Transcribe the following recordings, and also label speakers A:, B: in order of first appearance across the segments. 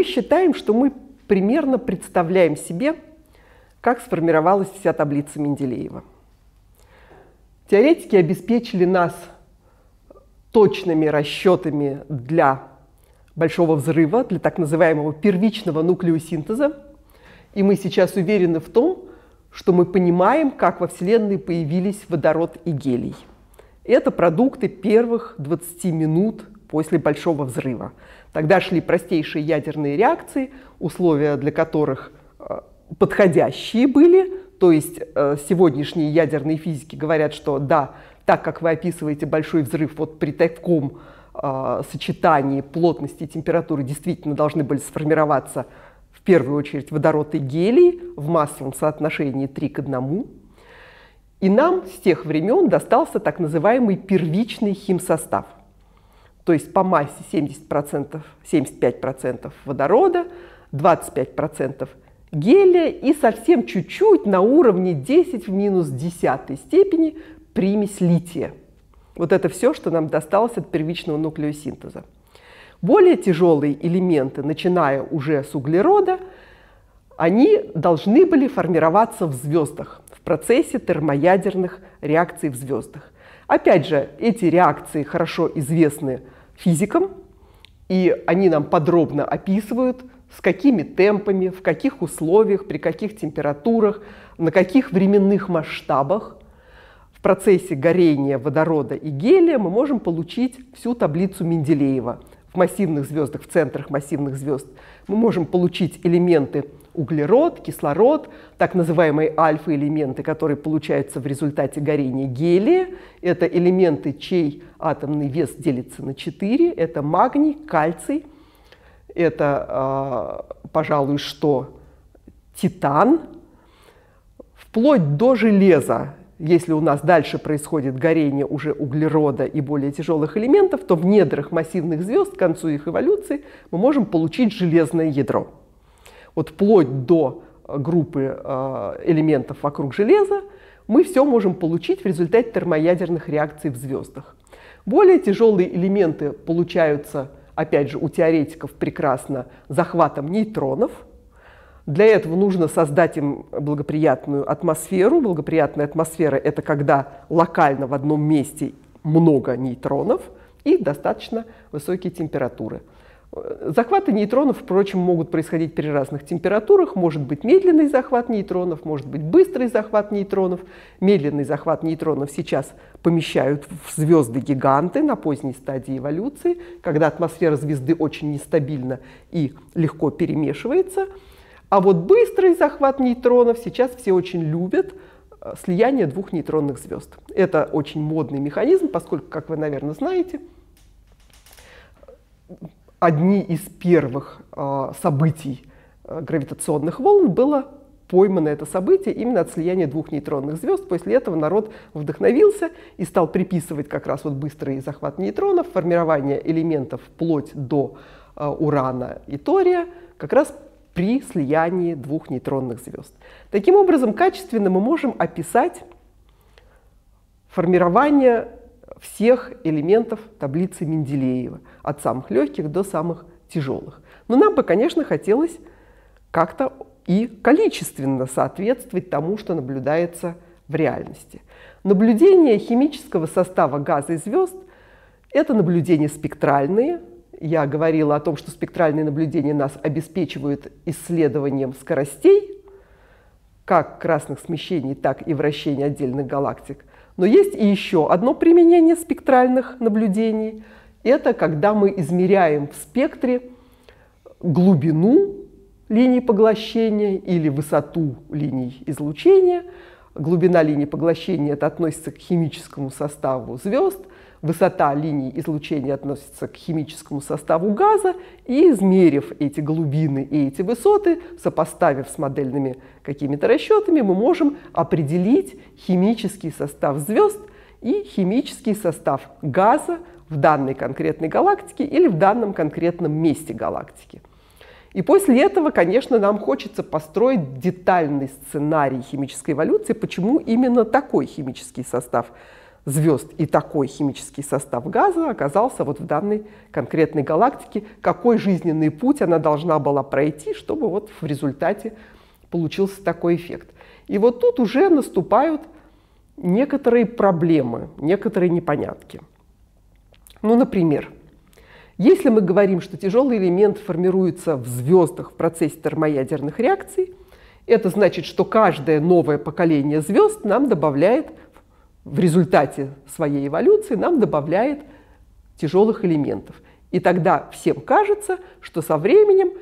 A: мы считаем, что мы примерно представляем себе, как сформировалась вся таблица Менделеева. Теоретики обеспечили нас точными расчетами для большого взрыва, для так называемого первичного нуклеосинтеза. И мы сейчас уверены в том, что мы понимаем, как во Вселенной появились водород и гелий. Это продукты первых 20 минут после Большого взрыва. Тогда шли простейшие ядерные реакции, условия для которых э, подходящие были. То есть э, сегодняшние ядерные физики говорят, что да, так как вы описываете большой взрыв, вот при таком э, сочетании плотности и температуры действительно должны были сформироваться в первую очередь водород и гелий в массовом соотношении 3 к 1. И нам с тех времен достался так называемый первичный химсостав. То есть по массе 70%, 75% водорода, 25% гелия и совсем чуть-чуть на уровне 10 в минус 10 степени примесь лития. Вот это все, что нам досталось от первичного нуклеосинтеза. Более тяжелые элементы, начиная уже с углерода, они должны были формироваться в звездах в процессе термоядерных реакций в звездах. Опять же, эти реакции хорошо известны физикам, и они нам подробно описывают, с какими темпами, в каких условиях, при каких температурах, на каких временных масштабах в процессе горения водорода и гелия мы можем получить всю таблицу Менделеева. В массивных звездах, в центрах массивных звезд мы можем получить элементы углерод, кислород, так называемые альфа-элементы, которые получаются в результате горения гелия. Это элементы, чей атомный вес делится на 4. Это магний, кальций, это, а, пожалуй, что титан, вплоть до железа. Если у нас дальше происходит горение уже углерода и более тяжелых элементов, то в недрах массивных звезд к концу их эволюции мы можем получить железное ядро вот вплоть до э, группы э, элементов вокруг железа, мы все можем получить в результате термоядерных реакций в звездах. Более тяжелые элементы получаются, опять же, у теоретиков прекрасно захватом нейтронов. Для этого нужно создать им благоприятную атмосферу. Благоприятная атмосфера – это когда локально в одном месте много нейтронов и достаточно высокие температуры. Захваты нейтронов, впрочем, могут происходить при разных температурах. Может быть медленный захват нейтронов, может быть быстрый захват нейтронов. Медленный захват нейтронов сейчас помещают в звезды-гиганты на поздней стадии эволюции, когда атмосфера звезды очень нестабильна и легко перемешивается. А вот быстрый захват нейтронов сейчас все очень любят э, слияние двух нейтронных звезд. Это очень модный механизм, поскольку, как вы, наверное, знаете, одни из первых а, событий а, гравитационных волн было поймано это событие именно от слияния двух нейтронных звезд. После этого народ вдохновился и стал приписывать как раз вот быстрый захват нейтронов, формирование элементов вплоть до а, урана и тория, как раз при слиянии двух нейтронных звезд. Таким образом, качественно мы можем описать формирование всех элементов таблицы Менделеева, от самых легких до самых тяжелых. Но нам бы, конечно, хотелось как-то и количественно соответствовать тому, что наблюдается в реальности. Наблюдение химического состава газа и звезд – это наблюдения спектральные. Я говорила о том, что спектральные наблюдения нас обеспечивают исследованием скоростей, как красных смещений, так и вращения отдельных галактик. Но есть и еще одно применение спектральных наблюдений. Это когда мы измеряем в спектре глубину линий поглощения или высоту линий излучения. Глубина линий поглощения это относится к химическому составу звезд, высота линий излучения относится к химическому составу газа, и измерив эти глубины и эти высоты, сопоставив с модельными какими-то расчетами, мы можем определить химический состав звезд и химический состав газа в данной конкретной галактике или в данном конкретном месте галактики. И после этого, конечно, нам хочется построить детальный сценарий химической эволюции, почему именно такой химический состав звезд и такой химический состав газа оказался вот в данной конкретной галактике, какой жизненный путь она должна была пройти, чтобы вот в результате получился такой эффект. И вот тут уже наступают некоторые проблемы, некоторые непонятки. Ну, например, если мы говорим, что тяжелый элемент формируется в звездах в процессе термоядерных реакций, это значит, что каждое новое поколение звезд нам добавляет в результате своей эволюции нам добавляет тяжелых элементов. И тогда всем кажется, что со временем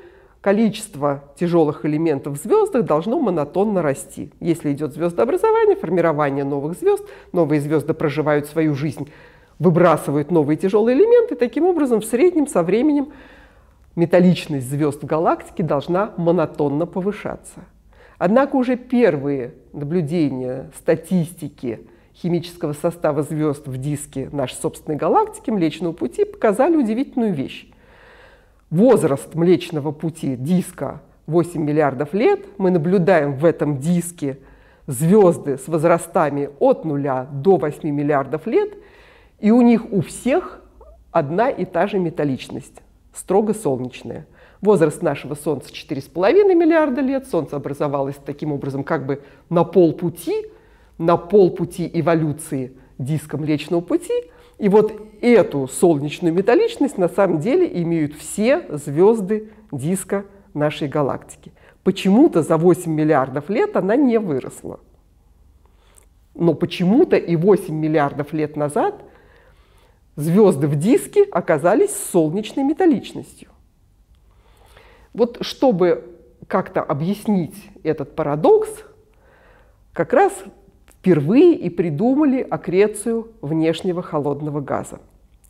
A: количество тяжелых элементов в звездах должно монотонно расти. Если идет звездообразование, формирование новых звезд, новые звезды проживают свою жизнь, выбрасывают новые тяжелые элементы, таким образом в среднем со временем металличность звезд в галактике должна монотонно повышаться. Однако уже первые наблюдения статистики химического состава звезд в диске нашей собственной галактики Млечного Пути показали удивительную вещь. Возраст Млечного Пути диска 8 миллиардов лет. Мы наблюдаем в этом диске звезды с возрастами от 0 до 8 миллиардов лет, и у них у всех одна и та же металличность, строго солнечная. Возраст нашего Солнца 4,5 миллиарда лет. Солнце образовалось таким образом как бы на полпути – на полпути эволюции диска Млечного Пути. И вот эту солнечную металличность на самом деле имеют все звезды диска нашей галактики. Почему-то за 8 миллиардов лет она не выросла. Но почему-то и 8 миллиардов лет назад звезды в диске оказались солнечной металличностью. Вот чтобы как-то объяснить этот парадокс, как раз впервые и придумали аккрецию внешнего холодного газа.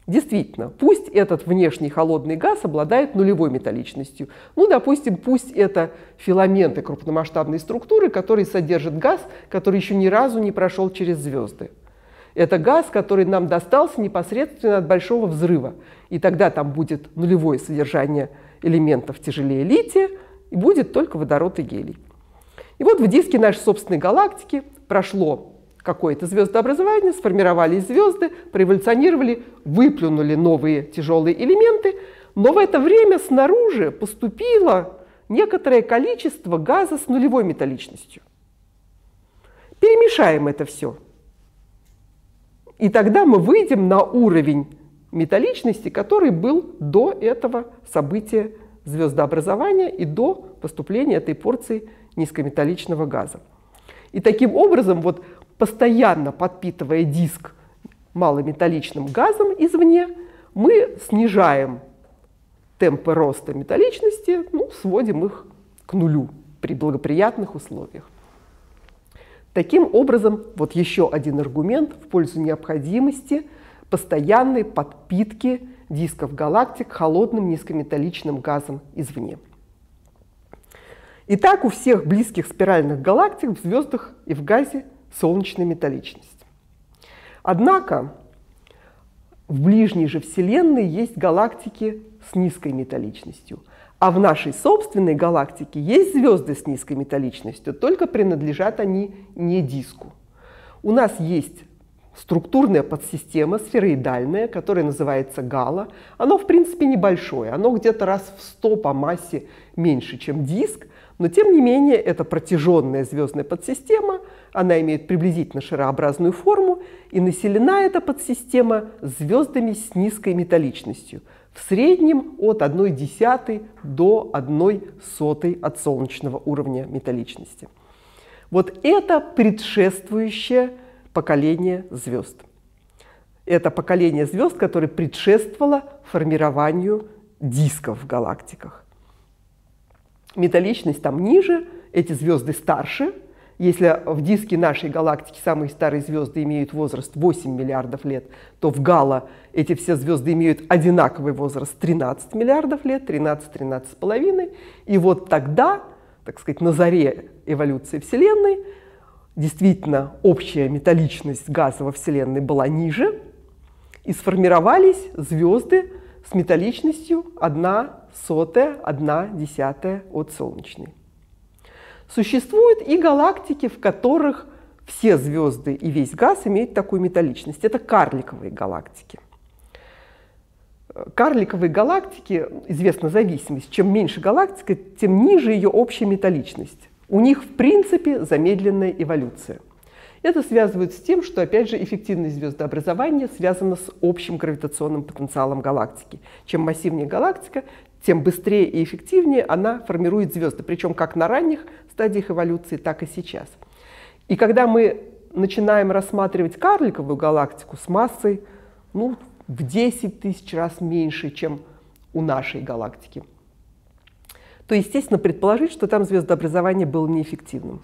A: Действительно, пусть этот внешний холодный газ обладает нулевой металличностью. Ну, допустим, пусть это филаменты крупномасштабной структуры, которые содержат газ, который еще ни разу не прошел через звезды. Это газ, который нам достался непосредственно от большого взрыва. И тогда там будет нулевое содержание элементов тяжелее лития, и будет только водород и гелий. И вот в диске нашей собственной галактики прошло какое-то звездообразование, сформировались звезды, проэволюционировали, выплюнули новые тяжелые элементы, но в это время снаружи поступило некоторое количество газа с нулевой металличностью. Перемешаем это все. И тогда мы выйдем на уровень металличности, который был до этого события звездообразования и до поступления этой порции низкометалличного газа. И таким образом, вот постоянно подпитывая диск малометалличным газом извне, мы снижаем темпы роста металличности, ну, сводим их к нулю при благоприятных условиях. Таким образом, вот еще один аргумент в пользу необходимости постоянной подпитки дисков галактик холодным низкометалличным газом извне. Итак, у всех близких спиральных галактик в звездах и в газе солнечная металличность. Однако в ближней же Вселенной есть галактики с низкой металличностью, а в нашей собственной галактике есть звезды с низкой металличностью, только принадлежат они не диску. У нас есть структурная подсистема сфероидальная, которая называется гала. Оно, в принципе, небольшое, оно где-то раз в 100 по массе меньше, чем диск, но тем не менее это протяженная звездная подсистема, она имеет приблизительно шарообразную форму, и населена эта подсистема звездами с низкой металличностью, в среднем от 1 десятой до 1 сотой от солнечного уровня металличности. Вот это предшествующее поколение звезд. Это поколение звезд, которое предшествовало формированию дисков в галактиках металличность там ниже, эти звезды старше. Если в диске нашей галактики самые старые звезды имеют возраст 8 миллиардов лет, то в Гала эти все звезды имеют одинаковый возраст 13 миллиардов лет, 13-13,5. И вот тогда, так сказать, на заре эволюции Вселенной, действительно общая металличность газа во Вселенной была ниже, и сформировались звезды с металличностью 1 сотая, одна десятая от солнечной. Существуют и галактики, в которых все звезды и весь газ имеют такую металличность. Это карликовые галактики. Карликовые галактики, известна зависимость, чем меньше галактика, тем ниже ее общая металличность. У них, в принципе, замедленная эволюция. Это связывают с тем, что, опять же, эффективность звездообразования связана с общим гравитационным потенциалом галактики. Чем массивнее галактика, тем быстрее и эффективнее она формирует звезды, причем как на ранних стадиях эволюции, так и сейчас. И когда мы начинаем рассматривать карликовую галактику с массой ну, в 10 тысяч раз меньше, чем у нашей галактики, то, естественно, предположить, что там звездообразование было неэффективным.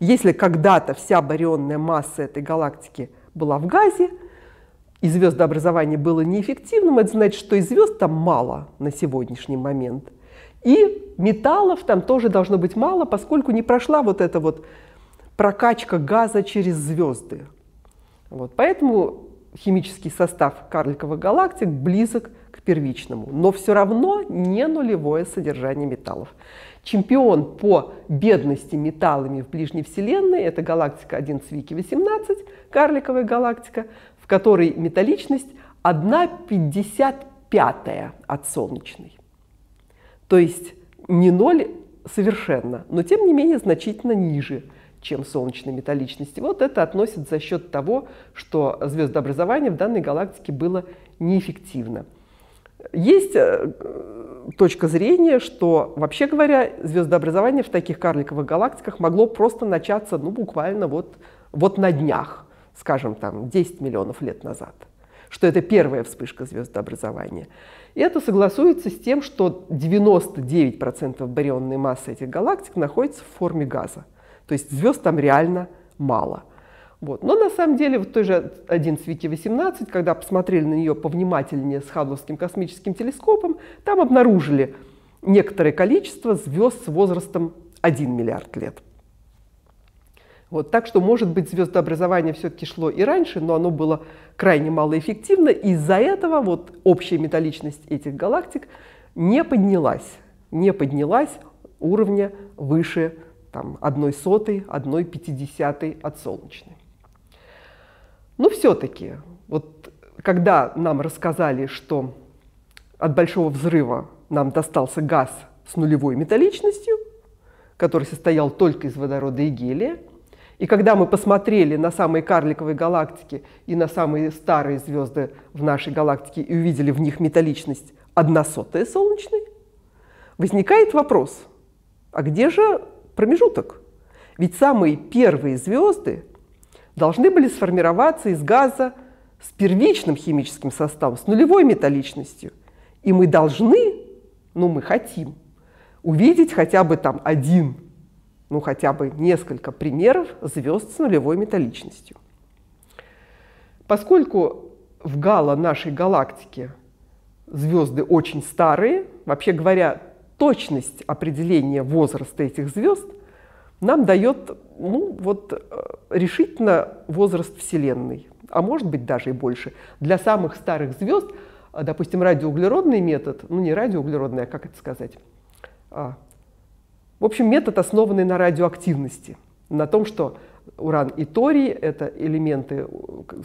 A: Если когда-то вся барионная масса этой галактики была в газе, и звездообразование было неэффективным, это значит, что и звезд там мало на сегодняшний момент. И металлов там тоже должно быть мало, поскольку не прошла вот эта вот прокачка газа через звезды. Вот. Поэтому химический состав карликовых галактик близок к первичному, но все равно не нулевое содержание металлов. Чемпион по бедности металлами в ближней Вселенной – это галактика 1 Цвики 18, карликовая галактика, в которой металличность 1,55 от солнечной. То есть не ноль совершенно, но тем не менее значительно ниже, чем солнечной металличности. Вот это относится за счет того, что звездообразование в данной галактике было неэффективно. Есть э, точка зрения, что, вообще говоря, звездообразование в таких карликовых галактиках могло просто начаться ну, буквально вот, вот на днях скажем, там 10 миллионов лет назад, что это первая вспышка звездообразования. И это согласуется с тем, что 99% барионной массы этих галактик находится в форме газа. То есть звезд там реально мало. Вот. Но на самом деле вот той же 1 Свики 18, когда посмотрели на нее повнимательнее с Хаббловским космическим телескопом, там обнаружили некоторое количество звезд с возрастом 1 миллиард лет. Вот, так что, может быть, звездообразование все-таки шло и раньше, но оно было крайне малоэффективно. Из-за этого вот общая металличность этих галактик не поднялась, не поднялась уровня выше там, одной сотой, одной пятидесятой от солнечной. Но все-таки, вот когда нам рассказали, что от Большого взрыва нам достался газ с нулевой металличностью, который состоял только из водорода и гелия, и когда мы посмотрели на самые карликовые галактики и на самые старые звезды в нашей галактике и увидели в них металличность одна сотая солнечной, возникает вопрос, а где же промежуток? Ведь самые первые звезды должны были сформироваться из газа с первичным химическим составом, с нулевой металличностью. И мы должны, ну мы хотим, увидеть хотя бы там один ну хотя бы несколько примеров звезд с нулевой металличностью. Поскольку в гало нашей галактики звезды очень старые, вообще говоря, точность определения возраста этих звезд нам дает ну, вот, э, решительно возраст Вселенной, а может быть даже и больше. Для самых старых звезд, допустим, радиоуглеродный метод, ну не радиоуглеродный, а как это сказать, а, в общем, метод, основанный на радиоактивности, на том, что уран и торий – это элементы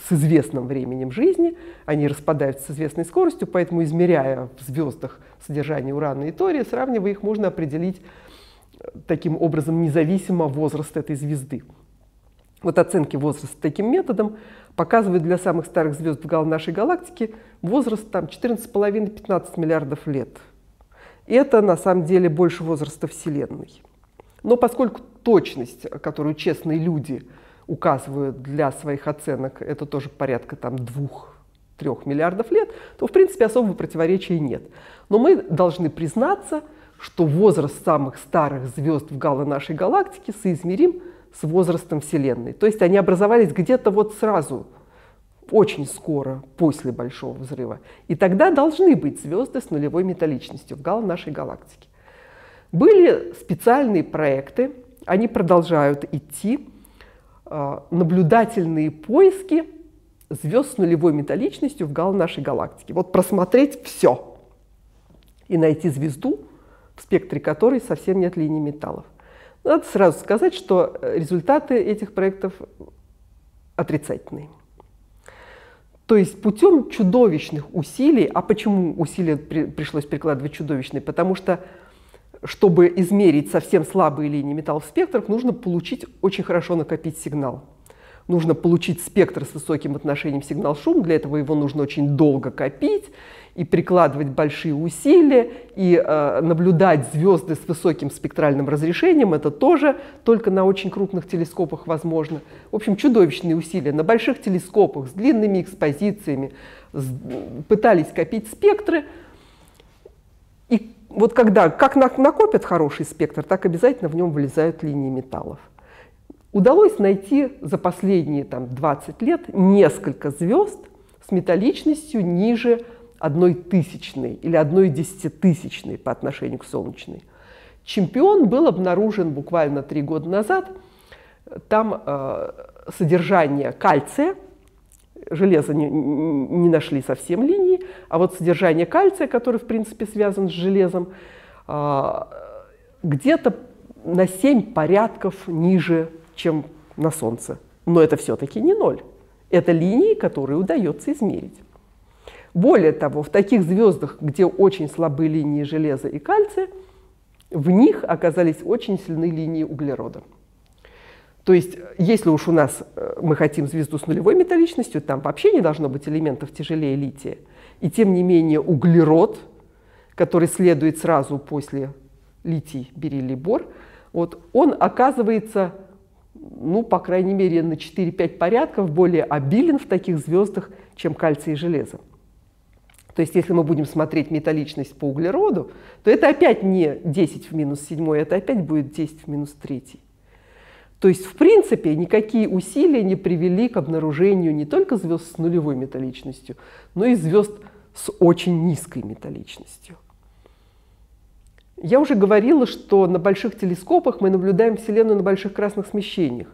A: с известным временем жизни, они распадаются с известной скоростью, поэтому, измеряя в звездах содержание урана и тория, сравнивая их, можно определить э, таким образом независимо возраст этой звезды. Вот оценки возраста таким методом показывают для самых старых звезд в нашей галактики возраст там 14,5-15 миллиардов лет – это на самом деле больше возраста Вселенной. Но поскольку точность, которую честные люди указывают для своих оценок, это тоже порядка там двух-трех миллиардов лет, то в принципе особого противоречия нет. Но мы должны признаться, что возраст самых старых звезд в гало нашей галактики соизмерим с возрастом Вселенной. То есть они образовались где-то вот сразу очень скоро после Большого взрыва. И тогда должны быть звезды с нулевой металличностью в гал нашей галактики. Были специальные проекты, они продолжают идти, а, наблюдательные поиски звезд с нулевой металличностью в гал нашей галактики. Вот просмотреть все и найти звезду, в спектре которой совсем нет линий металлов. Надо сразу сказать, что результаты этих проектов отрицательные. То есть путем чудовищных усилий, а почему усилия при, пришлось прикладывать чудовищные? Потому что чтобы измерить совсем слабые линии металлов в спектрах, нужно получить очень хорошо накопить сигнал нужно получить спектр с высоким отношением сигнал-шум. Для этого его нужно очень долго копить и прикладывать большие усилия, и э, наблюдать звезды с высоким спектральным разрешением. Это тоже только на очень крупных телескопах возможно. В общем, чудовищные усилия. На больших телескопах с длинными экспозициями с, пытались копить спектры. И вот когда как накопят хороший спектр, так обязательно в нем вылезают линии металлов. Удалось найти за последние там, 20 лет несколько звезд с металличностью ниже одной тысячной или одной десятитысячной по отношению к солнечной. Чемпион был обнаружен буквально три года назад. Там э, содержание кальция, железо не, не нашли совсем линии, а вот содержание кальция, который в принципе связан с железом, э, где-то на 7 порядков ниже чем на Солнце. Но это все-таки не ноль. Это линии, которые удается измерить. Более того, в таких звездах, где очень слабые линии железа и кальция, в них оказались очень сильные линии углерода. То есть, если уж у нас э, мы хотим звезду с нулевой металличностью, там вообще не должно быть элементов тяжелее лития. И тем не менее углерод, который следует сразу после литий, бериллий, бор, вот, он оказывается ну, по крайней мере, на 4-5 порядков более обилен в таких звездах, чем кальций и железо. То есть, если мы будем смотреть металличность по углероду, то это опять не 10 в минус 7, это опять будет 10 в минус 3. То есть, в принципе, никакие усилия не привели к обнаружению не только звезд с нулевой металличностью, но и звезд с очень низкой металличностью. Я уже говорила, что на больших телескопах мы наблюдаем Вселенную на больших красных смещениях.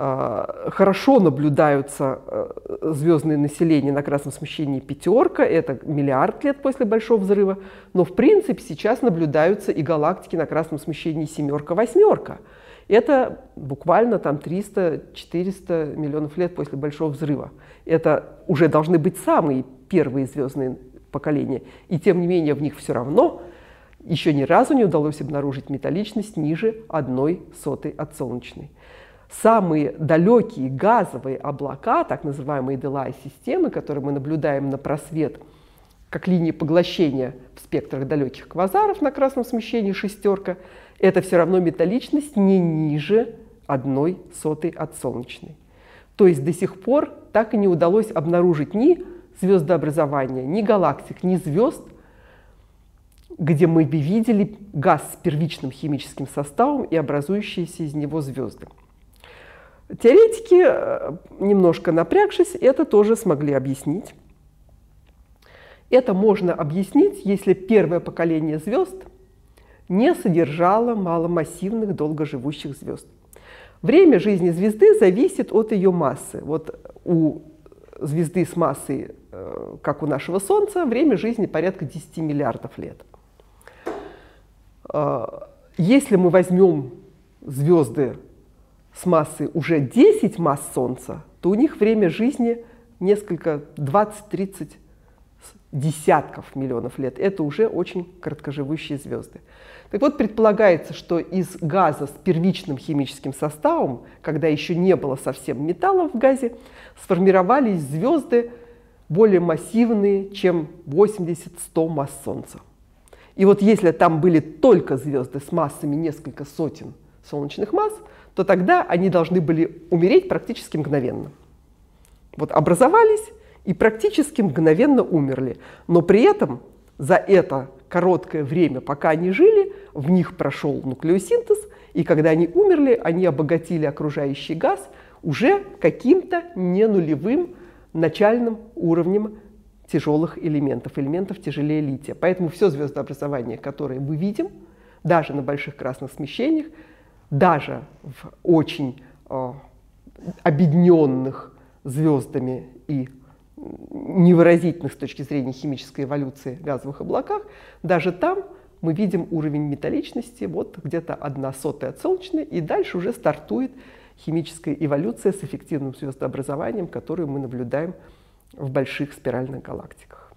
A: А, хорошо наблюдаются э, звездные населения на красном смещении пятерка, это миллиард лет после Большого взрыва, но в принципе сейчас наблюдаются и галактики на красном смещении семерка, восьмерка. Это буквально там 300-400 миллионов лет после Большого взрыва. Это уже должны быть самые первые звездные поколения. И тем не менее в них все равно еще ни разу не удалось обнаружить металличность ниже одной сотой от солнечной. Самые далекие газовые облака, так называемые Делай-системы, которые мы наблюдаем на просвет, как линии поглощения в спектрах далеких квазаров на красном смещении шестерка, это все равно металличность не ниже одной сотой от солнечной. То есть до сих пор так и не удалось обнаружить ни звездообразования, ни галактик, ни звезд – где мы бы видели газ с первичным химическим составом и образующиеся из него звезды. Теоретики, э, немножко напрягшись, это тоже смогли объяснить. Это можно объяснить, если первое поколение звезд не содержало маломассивных долгоживущих звезд. Время жизни звезды зависит от ее массы. Вот у звезды с массой, э, как у нашего Солнца, время жизни порядка 10 миллиардов лет. А, если мы возьмем звезды с массой уже 10 масс Солнца, то у них время жизни несколько, 20-30 десятков миллионов лет. Это уже очень короткоживущие звезды. Так вот, предполагается, что из газа с первичным химическим составом, когда еще не было совсем металла в газе, сформировались звезды более массивные, чем 80-100 масс Солнца. И вот если там были только звезды с массами несколько сотен солнечных масс, то тогда они должны были умереть практически мгновенно. Вот образовались и практически мгновенно умерли. Но при этом за это короткое время, пока они жили, в них прошел нуклеосинтез, и когда они умерли, они обогатили окружающий газ уже каким-то не нулевым начальным уровнем тяжелых элементов, элементов тяжелее лития. Поэтому все звездообразование, которое мы видим, даже на больших красных смещениях, даже в очень э, объединенных звездами и невыразительных с точки зрения химической эволюции газовых облаках, даже там мы видим уровень металличности, вот где-то одна сотая от солнечной, и дальше уже стартует химическая эволюция с эффективным звездообразованием, которую мы наблюдаем в больших спиральных галактиках.